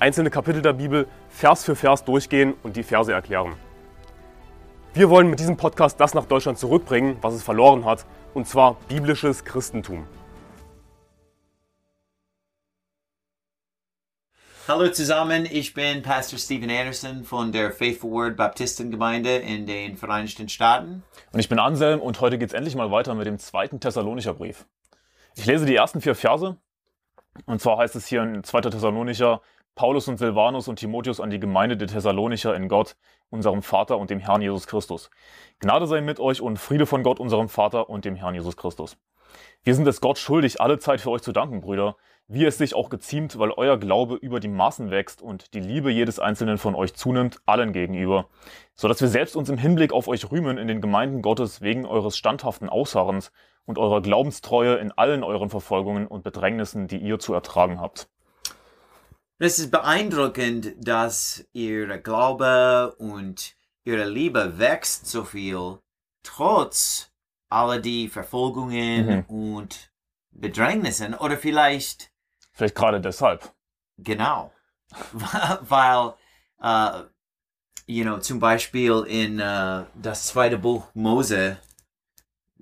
einzelne Kapitel der Bibel Vers für Vers durchgehen und die Verse erklären. Wir wollen mit diesem Podcast das nach Deutschland zurückbringen, was es verloren hat, und zwar biblisches Christentum. Hallo zusammen, ich bin Pastor Stephen Anderson von der Faithful Word Baptistengemeinde in den Vereinigten Staaten. Und ich bin Anselm und heute geht es endlich mal weiter mit dem zweiten Thessalonicher Brief. Ich lese die ersten vier Verse und zwar heißt es hier in 2. Thessalonicher, Paulus und Silvanus und Timotheus an die Gemeinde der Thessalonicher in Gott, unserem Vater und dem Herrn Jesus Christus. Gnade sei mit euch und Friede von Gott, unserem Vater und dem Herrn Jesus Christus. Wir sind es Gott schuldig, alle Zeit für euch zu danken, Brüder, wie es sich auch geziemt, weil euer Glaube über die Maßen wächst und die Liebe jedes Einzelnen von euch zunimmt, allen gegenüber, so dass wir selbst uns im Hinblick auf euch rühmen in den Gemeinden Gottes wegen eures standhaften Ausharrens und eurer Glaubenstreue in allen euren Verfolgungen und Bedrängnissen, die ihr zu ertragen habt. Es ist beeindruckend, dass ihr Glaube und ihre Liebe wächst so viel, trotz aller die Verfolgungen Mhm. und Bedrängnissen oder vielleicht Vielleicht gerade deshalb. Genau. Weil, äh, you know, zum Beispiel in äh, das zweite Buch Mose,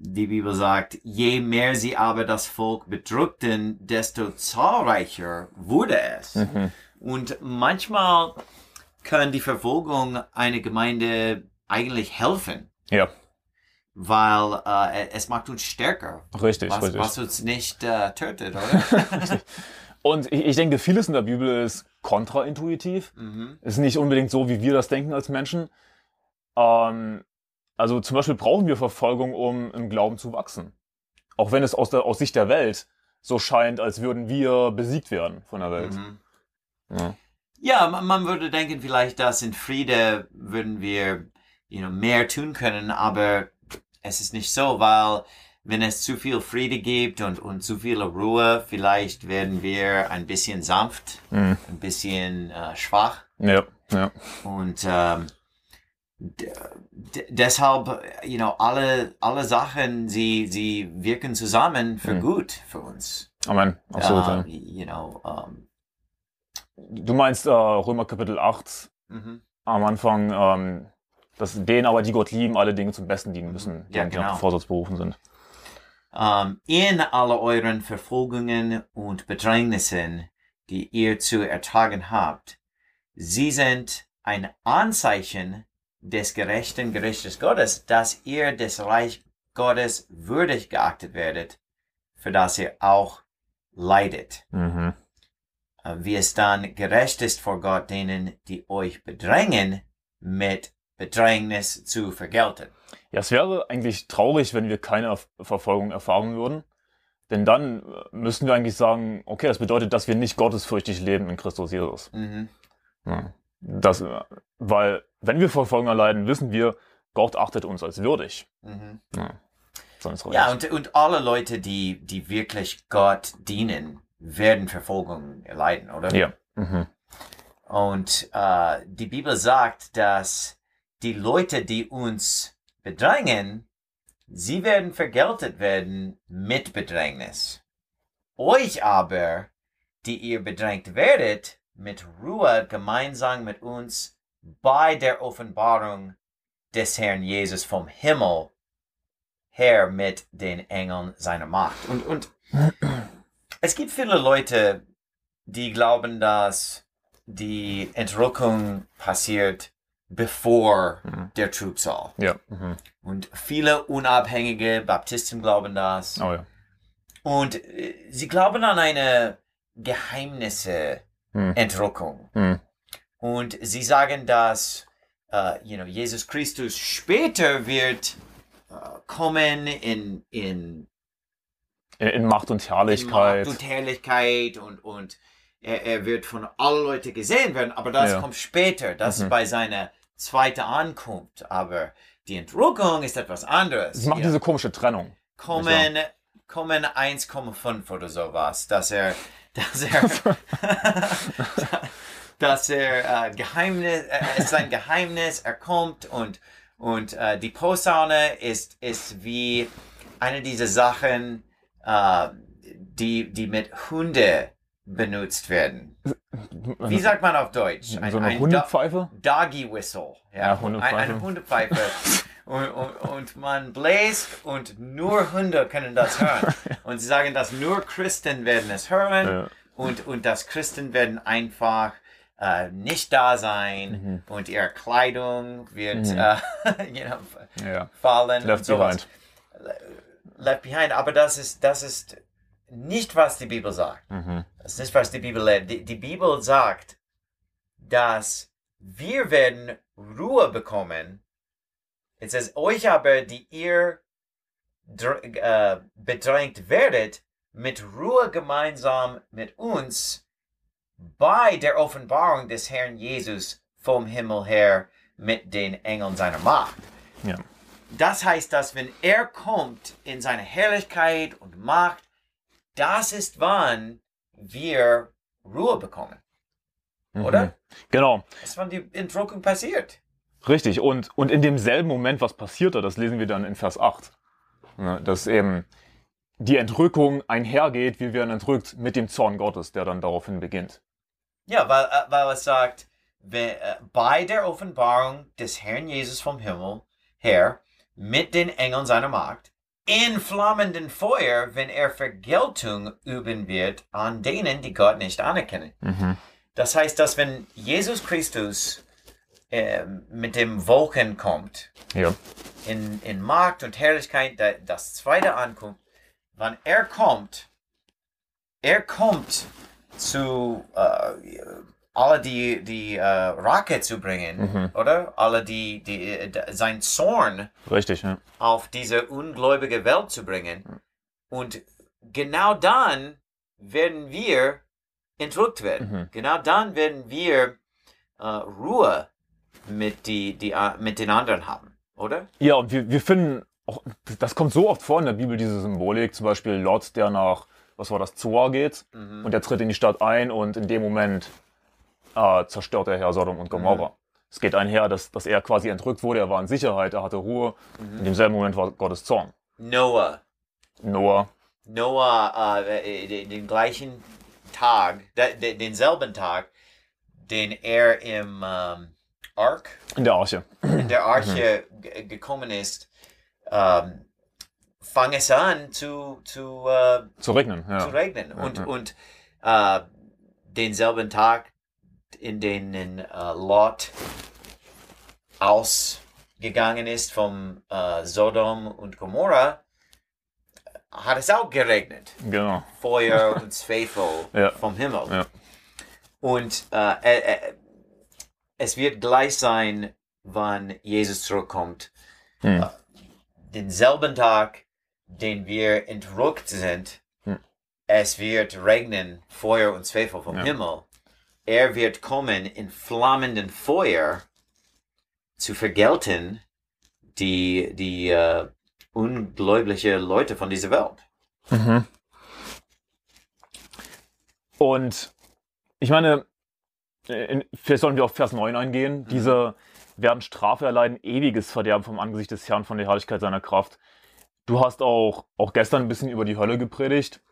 die Bibel sagt, je mehr sie aber das Volk bedrückten, desto zahlreicher wurde es. Mhm. Und manchmal kann die Verfolgung einer Gemeinde eigentlich helfen, Ja, weil äh, es macht uns stärker. richtig, Was, richtig. was uns nicht äh, tötet, oder? Und ich, ich denke, vieles in der Bibel ist kontraintuitiv. mhm. Ist nicht unbedingt so, wie wir das denken als Menschen. Ähm, also zum Beispiel brauchen wir Verfolgung, um im Glauben zu wachsen. Auch wenn es aus, der, aus Sicht der Welt so scheint, als würden wir besiegt werden von der Welt. Mhm. Ja. Ja, man, würde denken vielleicht, dass in Friede würden wir you know, mehr tun können, aber es ist nicht so, weil wenn es zu viel Friede gibt und, und zu viel Ruhe, vielleicht werden wir ein bisschen sanft, Mhm. ein bisschen äh, schwach ja, ja. und ähm, deshalb, you know, alle, alle Sachen, sie, sie wirken zusammen für Mhm. gut für uns. Amen. Absolut. Ja. you know, ähm, Du meinst äh, Römer Kapitel 8 mhm. am Anfang, ähm, dass denen aber, die Gott lieben, alle Dinge zum Besten dienen müssen, die Ja, nach genau. Vorsatz berufen sind. ähm, in alle euren Verfolgungen und Bedrängnissen, die ihr zu ertragen habt. Sie sind ein Anzeichen des gerechten Gerichtes Gottes, dass ihr des Reich Gottes würdig geachtet werdet, für das ihr auch leidet. Mhm. Äh, Wie es dann gerecht ist vor Gott, denen, die euch bedrängen, mit Bedrängnis zu vergelten. Ja, es wäre eigentlich traurig, wenn wir keine Erf- Verfolgung erfahren würden. Denn dann äh, müssten wir eigentlich sagen, okay, das bedeutet, dass wir nicht gottesfürchtig leben in Christus Jesus. Mhm. Ja. Das, weil, wenn wir Verfolgung erleiden, wissen wir, Gott achtet uns als würdig. Mhm. Ja, sonst Ja, und, und alle Leute, die, die wirklich Gott dienen, werden Verfolgung erleiden, oder? ja. Mhm. Und äh, die Bibel sagt, dass die Leute, die uns bedrängen, sie werden vergeltet werden mit Bedrängnis. Euch aber, die ihr bedrängt werdet, mit Ruhe gemeinsam mit uns bei der Offenbarung des Herrn Jesus vom Himmel her mit den Engeln seiner Macht. Und, und es gibt viele Leute, die glauben, dass die Entrückung passiert bevor Mhm. der Trübsal. Ja. Mhm. Und viele unabhängige Baptisten glauben das. Oh ja. Und äh, sie glauben an eine Geheimnisse Mhm. Entrückung. Mhm. Und sie sagen, dass äh, you know, Jesus Christus später wird äh, kommen in, in In, in Macht und in Herrlichkeit. Macht und Herrlichkeit und, und er, er wird von allen Leuten gesehen werden, aber das Ja. kommt später, das ist bei seiner zweiten Ankunft. Aber die Entrückung ist etwas anderes. Sie machen Hier diese komische Trennung. kommen, kommen 1,5 oder sowas, dass er, dass er, dass er äh, Geheimnis, äh, es ist ein Geheimnis, er kommt und, und äh, die Posaune ist, ist wie eine dieser Sachen, äh, die, die mit Hunde benutzt werden. Wie sagt man auf Deutsch? so eine ein Hundepfeife? Do- Doggy Whistle. Ja, Ja, Hundepfeife. Ein, eine Hundepfeife. und, und, und man bläst und nur Hunde können das hören. Und sie sagen, dass nur Christen werden es hören Ja. und, und dass Christen werden einfach äh, nicht da sein Mhm. und ihre Kleidung wird äh, you know, Ja. fallen. Left behind. Left behind. Aber das ist, das ist nicht, was die Bibel sagt. Mhm. Das ist nicht, was die Bibel lehrt. Die, die Bibel sagt, dass wir werden Ruhe bekommen. Es heißt, euch aber, die ihr äh, bedrängt werdet, mit Ruhe gemeinsam mit uns bei der Offenbarung des Herrn Jesus vom Himmel her mit den Engeln seiner Macht. Ja. Das heißt, dass wenn er kommt in seine Herrlichkeit und Macht, das ist wann wir Ruhe bekommen. Oder? Genau. Das ist wann die Entrückung passiert. Richtig. Und, und in demselben Moment, was passiert da, das lesen wir dann in Vers 8. Ja, dass eben die Entrückung einhergeht, wie wir entrückt, mit dem Zorn Gottes, der dann daraufhin beginnt. Ja, weil, äh, weil es sagt, äh, bei der Offenbarung des Herrn Jesus vom Himmel her mit den Engeln seiner Macht in flammenden Feuer, wenn er Vergeltung üben wird an denen, die Gott nicht anerkennen. Das heißt, dass wenn Jesus Christus äh, mit dem Wolken kommt, Ja. in, in Macht und Herrlichkeit, da, das zweite ankommt, wann er kommt, er kommt zu äh, alle die, die äh, Rache zu bringen, oder? Alle die, die äh, sein Zorn Richtig, ja. auf diese ungläubige Welt zu bringen. Und genau dann werden wir entrückt werden. Genau dann werden wir äh, Ruhe mit, die, die, äh, mit den anderen haben, oder? Ja, und wir, wir finden, auch, das kommt so oft vor in der Bibel, diese Symbolik, zum Beispiel Lot, der nach, was war das, Zoar geht, und der tritt in die Stadt ein und in dem Moment äh, zerstört der Herr Sodom und Gomorra. Es geht einher, dass, dass er quasi entrückt wurde, er war in Sicherheit, er hatte Ruhe, in demselben Moment war Gottes Zorn. Noah. Noah, Noah äh, den, den gleichen Tag, de, de, denselben Tag, den er im ähm, Ark, in der Arche. in der Arche ge- gekommen ist, ähm, fang es an zu, zu, äh, Zu regnen, ja. zu regnen. Und, ja. und äh, denselben Tag, in den äh, Lot ausgegangen ist vom äh, Sodom und Gomorra, hat es auch geregnet. Genau. Feuer und Zweifel Ja. vom Himmel. Ja. Und äh, äh, äh, es wird gleich sein, wann Jesus zurückkommt. Hm. Äh, denselben Tag, den wir entrückt sind, Hm. es wird regnen, Feuer und Zweifel vom Ja. Himmel. Er wird kommen in flammenden Feuer zu vergelten die, die äh, ungläubige Leute von dieser Welt. Und ich meine, in, vielleicht sollen wir auf Vers 9 eingehen. Diese werden Strafe erleiden, ewiges Verderben vom Angesicht des Herrn von der Herrlichkeit seiner Kraft. Du hast auch, auch gestern ein bisschen über die Hölle gepredigt,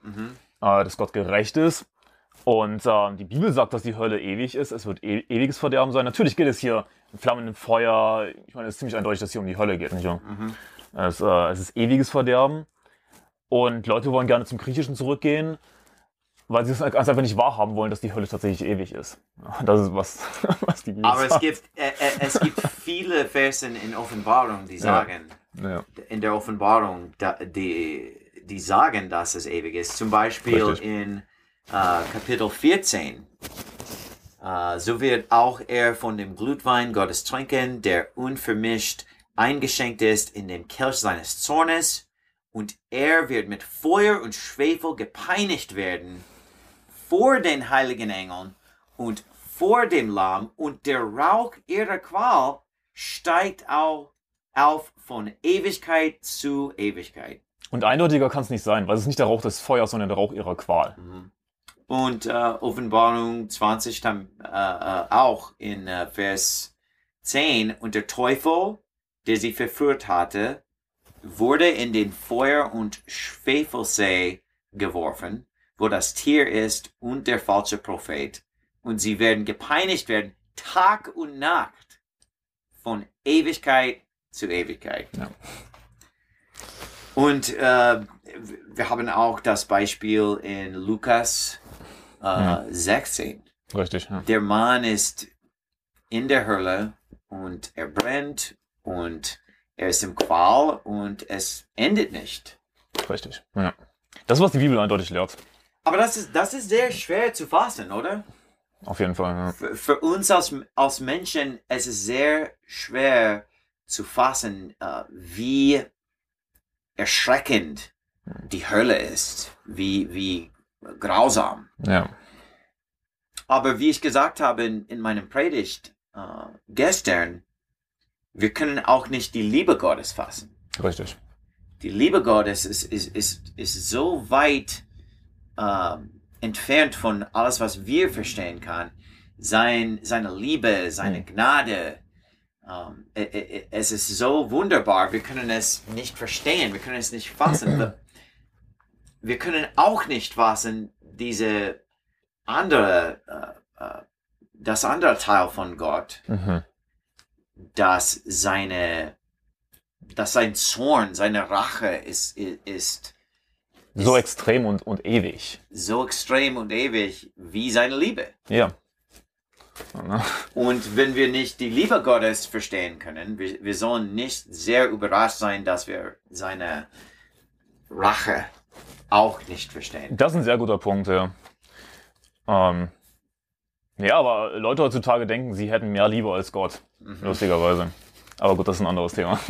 äh, dass Gott gerecht ist. Und äh, die Bibel sagt, dass die Hölle ewig ist. Es wird e ewiges Verderben sein. Natürlich geht es hier in flammendem Feuer. Ich meine, es ist ziemlich eindeutig, dass es hier um die Hölle geht. Nicht wahr? Es, äh, es ist ewiges Verderben. Und Leute wollen gerne zum Griechischen zurückgehen, weil sie es ganz einfach nicht wahrhaben wollen, dass die Hölle tatsächlich ewig ist. Das ist was, was die Bibel Aber es sagt. gibt, äh, äh, es gibt viele Versen in Offenbarung, die sagen, Ja. in der Offenbarung, die, die sagen, dass es ewig ist. Zum Beispiel Richtig. in äh, Kapitel 14. Äh, so wird auch er von dem Glutwein Gottes trinken, der unvermischt eingeschenkt ist in dem Kelch seines Zornes, und er wird mit Feuer und Schwefel gepeinigt werden vor den heiligen Engeln und vor dem Lamm und der Rauch ihrer Qual steigt au- auf von Ewigkeit zu Ewigkeit. Und eindeutiger kann es nicht sein, weil es ist nicht der Rauch des Feuers, sondern der Rauch ihrer Qual. Und äh, Offenbarung 20 dann äh, äh, auch in äh, Vers 10. Und der Teufel, der sie verführt hatte, wurde in den Feuer- und Schwefelsee geworfen, wo das Tier ist und der falsche Prophet. Und sie werden gepeinigt werden, Tag und Nacht, von Ewigkeit zu Ewigkeit. Ja. Und äh, wir haben auch das Beispiel in Lukas äh, 16. Richtig, ja. Der Mann ist in der Hölle und er brennt und er ist im Qual und es endet nicht. Richtig. Ja. Das ist, was die Bibel eindeutig lehrt. Aber das ist, das ist sehr schwer zu fassen, oder? Auf jeden Fall. Ja. Für, für uns als, als Menschen es ist sehr schwer zu fassen, äh, wie erschreckend die Hölle ist, wie, wie grausam. ja. Aber wie ich gesagt habe in, in meinem Predigt äh, gestern, wir können auch nicht die Liebe Gottes fassen. Richtig. Die Liebe Gottes ist, ist, ist, ist so weit ähm, entfernt von alles, was wir verstehen kann. Sein, seine Liebe, seine Gnade. Ähm, e- e- e- es ist so wunderbar. Wir können es nicht verstehen. Wir können es nicht fassen. Wir- können auch nicht fassen, diese andere, äh, äh, das andere Teil von Gott, Mhm. dass seine, dass sein Zorn, seine Rache ist, ist So extrem und, und ewig. so extrem und ewig wie seine Liebe. Ja. Ja, Und wenn wir nicht die Liebe Gottes verstehen können, wir, wir sollen nicht sehr überrascht sein, dass wir seine Rache auch nicht verstehen. Das ist ein sehr guter Punkt, ja. Ähm, ja, aber Leute heutzutage denken, sie hätten mehr Liebe als Gott. Lustigerweise. Aber gut, das ist ein anderes Thema.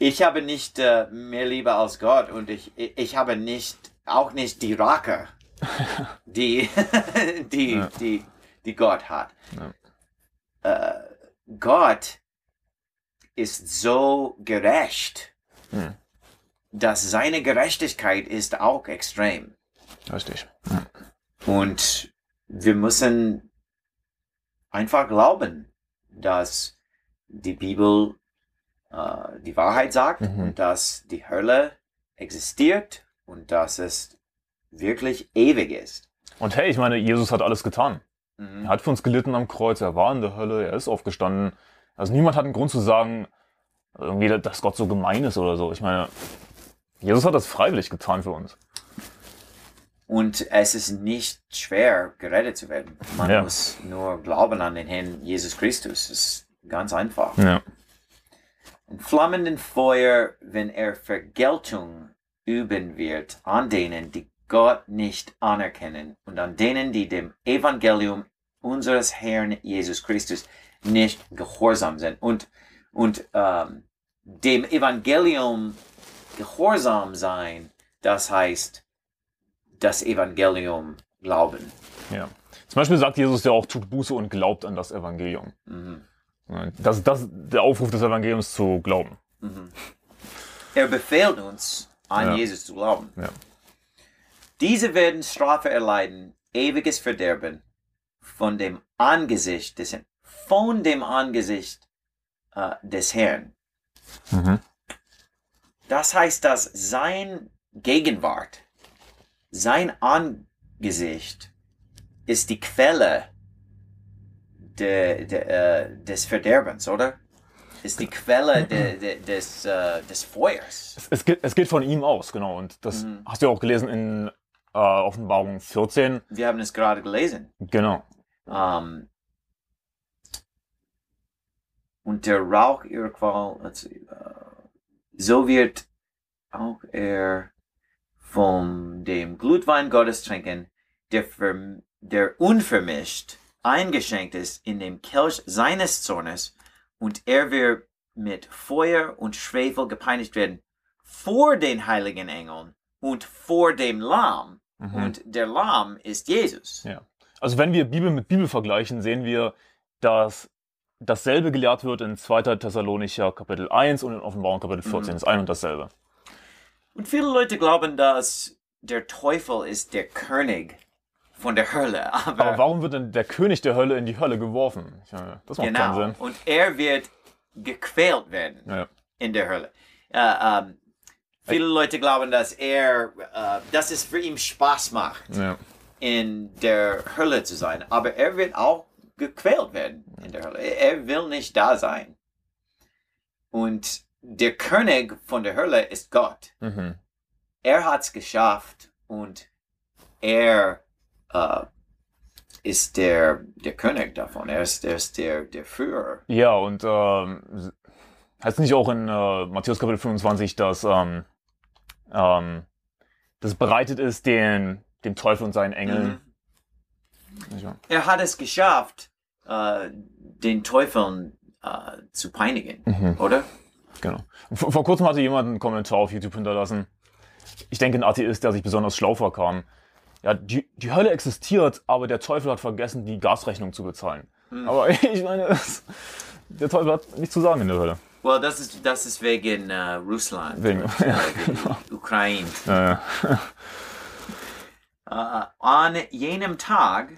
Ich habe nicht äh, mehr Liebe als Gott und ich, ich habe nicht, auch nicht die Rache, die, die, Ja. die, die Gott hat. Äh, Gott ist so gerecht, Hm. Dass seine Gerechtigkeit ist auch extrem. Richtig. Und wir müssen einfach glauben, dass die Bibel äh, die Wahrheit sagt Mhm. und dass die Hölle existiert und dass es wirklich ewig ist. Und hey, ich meine, Jesus hat alles getan. Mhm. Er hat für uns gelitten am Kreuz, er war in der Hölle, er ist aufgestanden. Also niemand hat einen Grund zu sagen, irgendwie, dass Gott so gemein ist oder so. Ich meine, Jesus hat das freiwillig getan für uns. Und es ist nicht schwer, gerettet zu werden. Man Ja. muss nur glauben an den Herrn Jesus Christus. Es ist ganz einfach. Ja. In flammenden Feuer, wenn er Vergeltung üben wird an denen, die Gott nicht anerkennen und an denen, die dem Evangelium unseres Herrn Jesus Christus nicht gehorsam sind. Und, und ähm, dem Evangelium gehorsam sein, das heißt, das Evangelium glauben. ja. Zum Beispiel sagt Jesus ja auch, tut Buße und glaubt an das Evangelium. Mhm. Das, das ist der Aufruf des Evangeliums zu glauben. Er befehlt uns, an Ja. Jesus zu glauben. Ja. Diese werden Strafe erleiden, ewiges Verderben von dem Angesicht des Herrn, von dem Angesicht äh, des Herrn. Mhm. Das heißt, dass sein Gegenwart, sein Angesicht ist die Quelle de, de, äh, des Verderbens, oder? Ist die Quelle de, de, des, äh, des Feuers. Es, es, geht, es geht von ihm aus, genau. Und das Mhm. hast du ja auch gelesen in äh, Offenbarung 14. Wir haben es gerade gelesen. Genau. Ähm, und der Rauch ihrer Qual, so wird auch er von dem Glutwein Gottes trinken, der, der unvermischt eingeschenkt ist in dem Kelch seines Zornes, und er wird mit Feuer und Schwefel gepeinigt werden vor den heiligen Engeln und vor dem Lamm Und der Lamm ist Jesus. Ja. Also wenn wir Bibel mit Bibel vergleichen, sehen wir, dass dasselbe gelehrt wird in 2. Thessalonicher Kapitel 1 und in Offenbarung Kapitel 14. Das ist ein und dasselbe. Und viele Leute glauben, dass der Teufel ist der König von der Hölle. Aber, Aber warum wird denn der König der Hölle in die Hölle geworfen? Meine, das macht genau. keinen Sinn. Und er wird gequält werden Ja. in der Hölle. Äh, ähm, viele Leute glauben, dass er, äh, dass es für ihn Spaß macht, Ja. in der Hölle zu sein. Aber er wird auch gequält werden in der Hölle. Er will nicht da sein. Und der König von der Hölle ist Gott. Mhm. er hat's geschafft und er äh, ist der, der König davon. Er ist, er ist der, der Führer. Ja, und ähm, heißt nicht auch in äh, Matthäus Kapitel 25, dass ähm, ähm, das bereitet ist den, dem Teufel und seinen Engeln. Wahr? Er hat es geschafft, äh, den Teufel äh, zu peinigen, Mhm. oder? Genau. Vor, vor kurzem hatte jemand einen Kommentar auf YouTube hinterlassen. Ich denke, ein Atheist, der sich besonders schlau vorkam. Ja, die, die Hölle existiert, aber der Teufel hat vergessen, die Gasrechnung zu bezahlen. Aber ich meine, es, der Teufel hat nichts zu sagen in der Hölle. Well, das ist, das ist wegen äh, Russland. Wegen- und, ja, wegen Ukraine. Äh, Äh, an jenem Tag,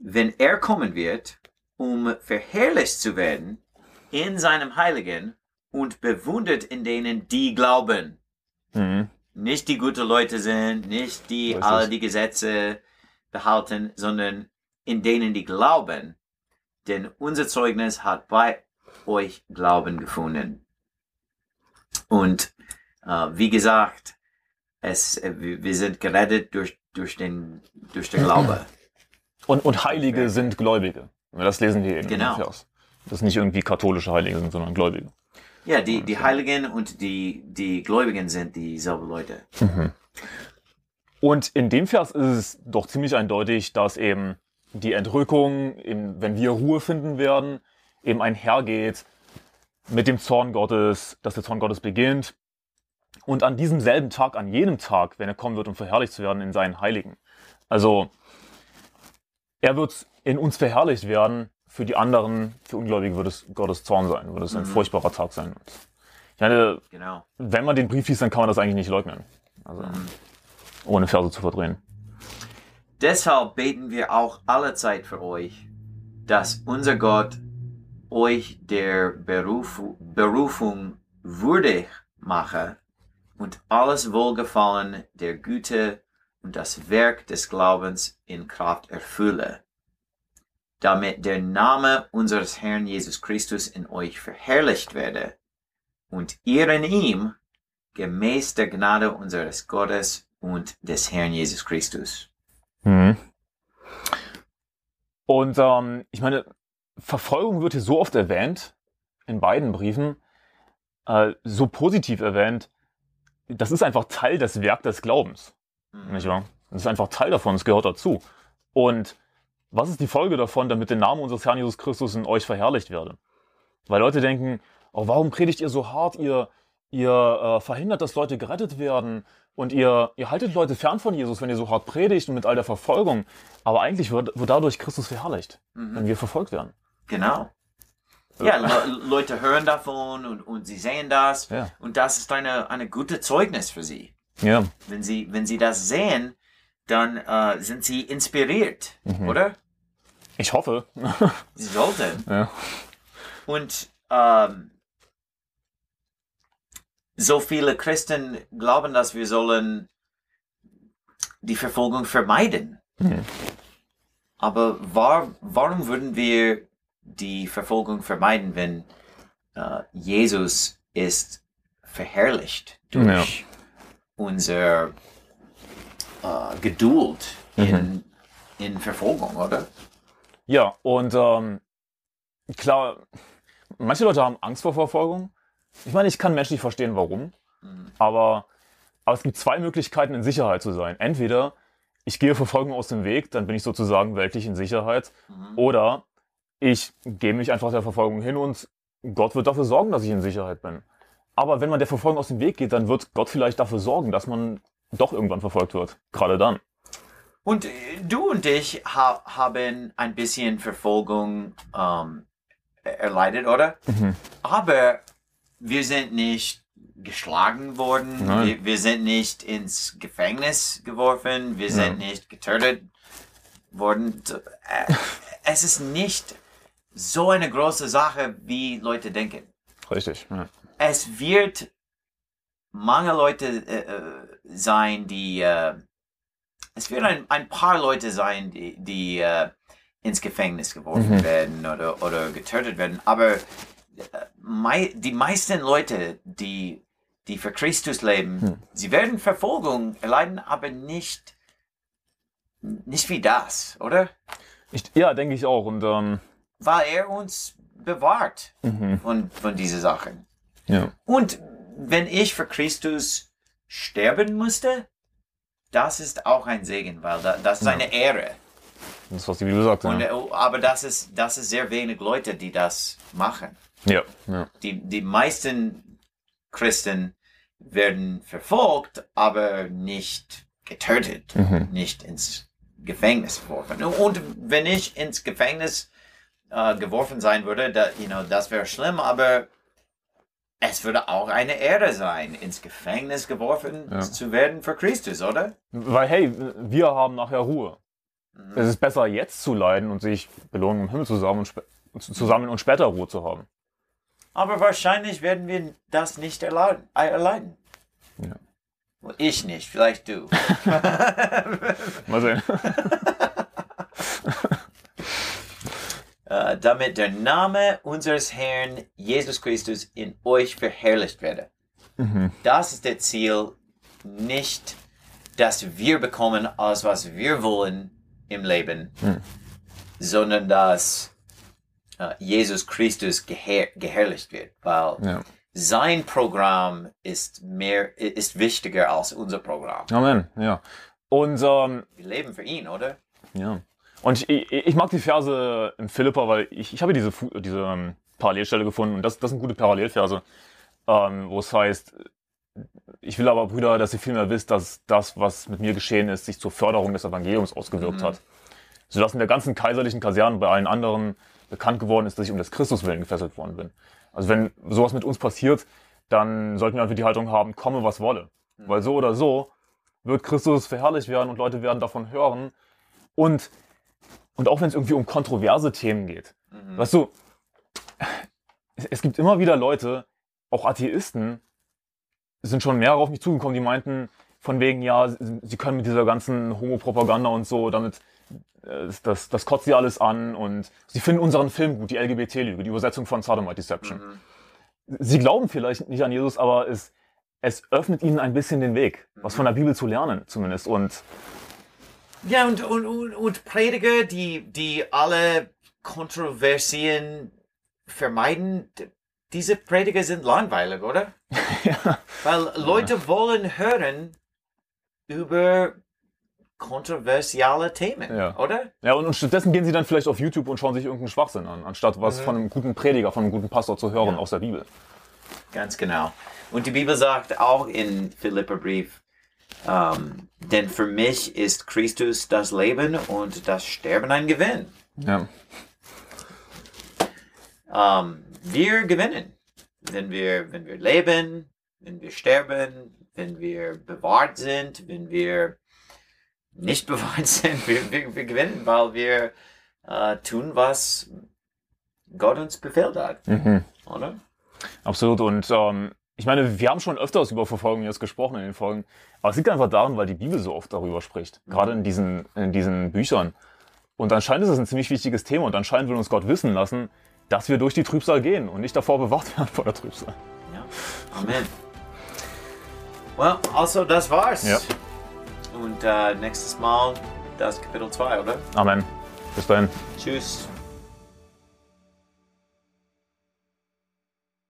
wenn er kommen wird, um verherrlicht zu werden in seinem Heiligen und bewundert in denen, die glauben. mhm. Nicht die gute Leute sind, nicht die Richtig. alle die Gesetze behalten, sondern in denen, die glauben. Denn unser Zeugnis hat bei euch Glauben gefunden. Und äh, wie gesagt, es, äh, wir wir sind gerettet durch, durch, den, durch den Glaube. Und, und Heilige sind Gläubige. Das lesen wir in Genau. dem Vers. Das nicht irgendwie katholische Heilige sind, sondern Gläubige. Ja, die, die Heiligen und die, die Gläubigen sind dieselben Leute. Und in dem Vers ist es doch ziemlich eindeutig, dass eben die Entrückung, eben, wenn wir Ruhe finden werden, eben einhergeht mit dem Zorn Gottes, dass der Zorn Gottes beginnt. Und an diesem selben Tag, an jenem Tag, wenn er kommen wird, um verherrlicht zu werden in seinen Heiligen. Also, er wird in uns verherrlicht werden, für die anderen, für Ungläubige wird es Gottes Zorn sein, wird es ein furchtbarer Tag sein. Ich meine, Genau. wenn man den Brief liest, dann kann man das eigentlich nicht leugnen. Also, ohne Verse zu verdrehen. Deshalb beten wir auch alle Zeit für euch, dass unser Gott euch der Beruf, Berufung würdig mache und alles Wohlgefallen der Güte und das Werk des Glaubens in Kraft erfülle, damit der Name unseres Herrn Jesus Christus in euch verherrlicht werde und ihr in ihm gemäß der Gnade unseres Gottes und des Herrn Jesus Christus. Mhm. Und ähm, ich meine, Verfolgung wird hier so oft erwähnt, in beiden Briefen, äh, so positiv erwähnt, das ist einfach Teil des Werk des Glaubens. Nicht wahr? Das ist einfach Teil davon, es gehört dazu. Und was ist die Folge davon, damit der Name unseres Herrn Jesus Christus in euch verherrlicht werde? Weil Leute denken, oh, warum predigt ihr so hart? Ihr, ihr äh, verhindert, dass Leute gerettet werden und ihr, ihr haltet Leute fern von Jesus, wenn ihr so hart predigt und mit all der Verfolgung. Aber eigentlich wird, wird dadurch Christus verherrlicht, wenn wir verfolgt werden. Genau. Ja, Le Leute hören davon und, und sie sehen das. Ja. Und das ist eine, eine gute Zeugnis für sie. Ja, Wenn sie, wenn sie das sehen, dann äh, sind sie inspiriert, oder? ich hoffe. Sie sollten. ja. Und ähm, so viele Christen glauben, dass wir sollen die Verfolgung vermeiden. Mhm. Aber war, warum würden wir die Verfolgung vermeiden, wenn äh, Jesus ist verherrlicht durch unser äh, Geduld in, in Verfolgung, oder? Ja, und ähm, klar, manche Leute haben Angst vor Verfolgung. Ich meine, ich kann menschlich verstehen, warum. Aber, aber es gibt zwei Möglichkeiten, in Sicherheit zu sein. Entweder ich gehe Verfolgung aus dem Weg, dann bin ich sozusagen weltlich in Sicherheit. Oder ich gehe mich einfach der Verfolgung hin und Gott wird dafür sorgen, dass ich in Sicherheit bin. Aber wenn man der Verfolgung aus dem Weg geht, dann wird Gott vielleicht dafür sorgen, dass man doch irgendwann verfolgt wird. Gerade dann. Und äh, du und ich ha haben ein bisschen Verfolgung ähm, erleidet, oder? Mhm. Aber wir sind nicht geschlagen worden, wir, wir sind nicht ins Gefängnis geworfen, wir sind nicht getötet worden. Äh, Es ist nicht so eine große Sache, wie Leute denken. Richtig. Ja. Es wird mange Leute äh, äh, sein, die äh, es wird ein, ein paar Leute sein, die, die äh, ins Gefängnis geworfen Mhm. werden oder, oder getötet werden. Aber äh, mei die meisten Leute, die, die für Christus leben, Hm. sie werden Verfolgung erleiden, aber nicht, nicht wie das, oder? Ich, ja, denke ich auch. Und ähm, Weil er uns bewahrt mhm. von, von diesen Sachen. Ja. Und wenn ich für Christus sterben musste, das ist auch ein Segen, weil da, das ist eine Ehre. Das ist, was die Bibel sagt. Und, Ja. äh, aber das ist, das ist sehr wenig Leute, die das machen. ja. ja. Die, die meisten Christen werden verfolgt, aber nicht getötet, Mhm. nicht ins Gefängnis geworfen. Und wenn ich ins Gefängnis äh, geworfen sein würde, da, you know, das wäre schlimm, aber es würde auch eine Ehre sein, ins Gefängnis geworfen Ja. zu werden für Christus, oder? Weil, hey, wir haben nachher Ruhe. Mhm. Es ist besser, jetzt zu leiden und sich Belohnung im Himmel zu sammeln und, zu sammeln und später Ruhe zu haben. Aber wahrscheinlich werden wir das nicht erleiden. äh, erleiden. Ja. Ich nicht, vielleicht du. Mal sehen. äh, damit der Name unseres Herrn Jesus Christus in euch verherrlicht werde. Mhm. Das ist das Ziel, nicht, dass wir bekommen, alles was wir wollen im Leben, Hm. sondern dass äh, Jesus Christus geher geherrlicht wird, weil Ja. sein Programm ist mehr ist wichtiger als unser Programm. Amen. Ja. Und Wir leben für ihn, oder? Ja. Und ich, ich, mag die Verse in Philippa, weil ich, ich habe diese, diese ähm, Parallelstelle gefunden und das, das sind gute Parallelverse, ähm, wo es heißt, ich will aber, Brüder, dass ihr vielmehr wisst, dass das, was mit mir geschehen ist, sich zur Förderung des Evangeliums ausgewirkt Mhm. hat. Sodass in der ganzen kaiserlichen Kaserne und bei allen anderen bekannt geworden ist, dass ich um des Christuswillen gefesselt worden bin. Also wenn sowas mit uns passiert, dann sollten wir einfach die Haltung haben, komme was wolle. Weil so oder so wird Christus verherrlicht werden und Leute werden davon hören. Und, und auch wenn es irgendwie um kontroverse Themen geht. Mhm. Weißt du, es, es gibt immer wieder Leute, auch Atheisten, sind schon mehrere auf mich zugekommen, die meinten, von wegen, ja, sie können mit dieser ganzen Homo-Propaganda und so, damit, äh, das, das kotzt sie alles an und sie finden unseren Film gut, die LGBT-Lüge, die Übersetzung von Sodomite Deception. Mhm. Sie glauben vielleicht nicht an Jesus, aber es, es öffnet ihnen ein bisschen den Weg, was von der Bibel zu lernen zumindest. Und Ja, und, und, und, und Prediger, die, die alle Kontroversien vermeiden, diese Prediger sind langweilig, oder? ja, Weil Leute wollen hören über kontroversiale Themen, Ja. oder? ja und, und stattdessen gehen sie dann vielleicht auf YouTube und schauen sich irgendeinen Schwachsinn an, anstatt was von einem guten Prediger, von einem guten Pastor zu hören Ja. aus der Bibel. Ganz genau. Und die Bibel sagt auch in Philipperbrief, ähm, denn für mich ist Christus das Leben und das Sterben ein Gewinn. Ja. Ähm, wir gewinnen, wenn wir, wenn wir leben, wenn wir sterben, wenn wir bewahrt sind, wenn wir nicht bewahrt sind. Wir, wir, wir gewinnen, weil wir äh, tun, was Gott uns befehlt hat, Mhm. oder? Absolut. Und ähm, ich meine, wir haben schon öfters über Verfolgung jetzt gesprochen in den Folgen, aber es liegt einfach daran, weil die Bibel so oft darüber spricht, gerade in diesen, in diesen Büchern. Und anscheinend ist es ein ziemlich wichtiges Thema und anscheinend will uns Gott wissen lassen, dass wir durch die Trübsal gehen und nicht davor bewacht werden vor der Trübsal. Ja. Amen. Well, also das war's. Ja. Und äh, nächstes Mal das Kapitel 2, oder? Amen. Bis dahin. Tschüss.